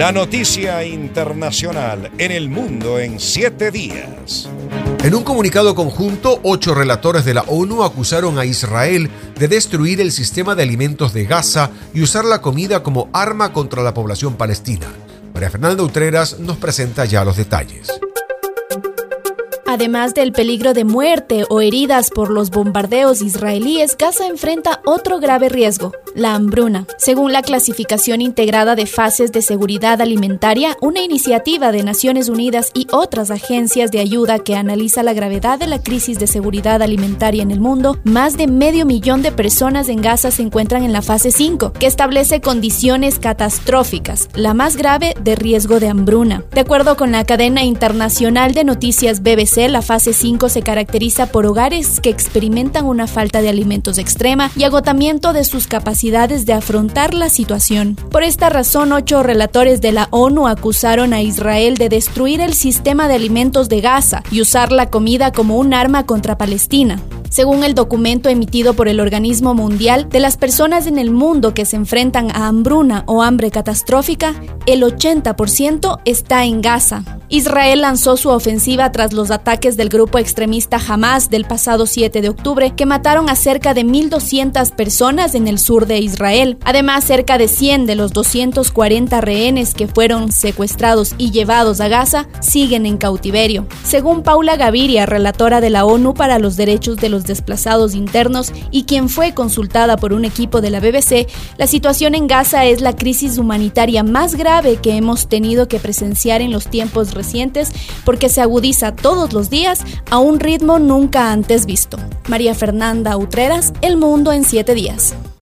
La noticia internacional en el mundo en siete días. En un comunicado conjunto, ocho relatores de la ONU acusaron a Israel de destruir el sistema de alimentos de Gaza y usar la comida como arma contra la población palestina. María Fernanda Utreras nos presenta ya los detalles. Además del peligro de muerte o heridas por los bombardeos israelíes, Gaza enfrenta otro grave riesgo, la hambruna. Según la clasificación integrada de fases de seguridad alimentaria, una iniciativa de Naciones Unidas y otras agencias de ayuda que analiza la gravedad de la crisis de seguridad alimentaria en el mundo, más de medio millón de personas en Gaza se encuentran en la fase 5, que establece condiciones catastróficas, la más grave de riesgo de hambruna. De acuerdo con la cadena internacional de noticias BBC, la fase 5 se caracteriza por hogares que experimentan una falta de alimentos extrema y agotamiento de sus capacidades de afrontar la situación. Por esta razón, ocho relatores de la ONU acusaron a Israel de destruir el sistema de alimentos de Gaza y usar la comida como un arma contra Palestina. Según el documento emitido por el Organismo Mundial, de las personas en el mundo que se enfrentan a hambruna o hambre catastrófica, el 80% está en Gaza. Israel lanzó su ofensiva tras los ataques del grupo extremista Hamas del pasado 7 de octubre, que mataron a cerca de 1.200 personas en el sur de Israel. Además, cerca de 100 de los 240 rehenes que fueron secuestrados y llevados a Gaza siguen en cautiverio. Según Paula Gaviria, relatora de la ONU para los Derechos de los desplazados internos y quien fue consultada por un equipo de la BBC, la situación en Gaza es la crisis humanitaria más grave que hemos tenido que presenciar en los tiempos recientes porque se agudiza todos los días a un ritmo nunca antes visto. María Fernanda Utreras, El Mundo en siete días.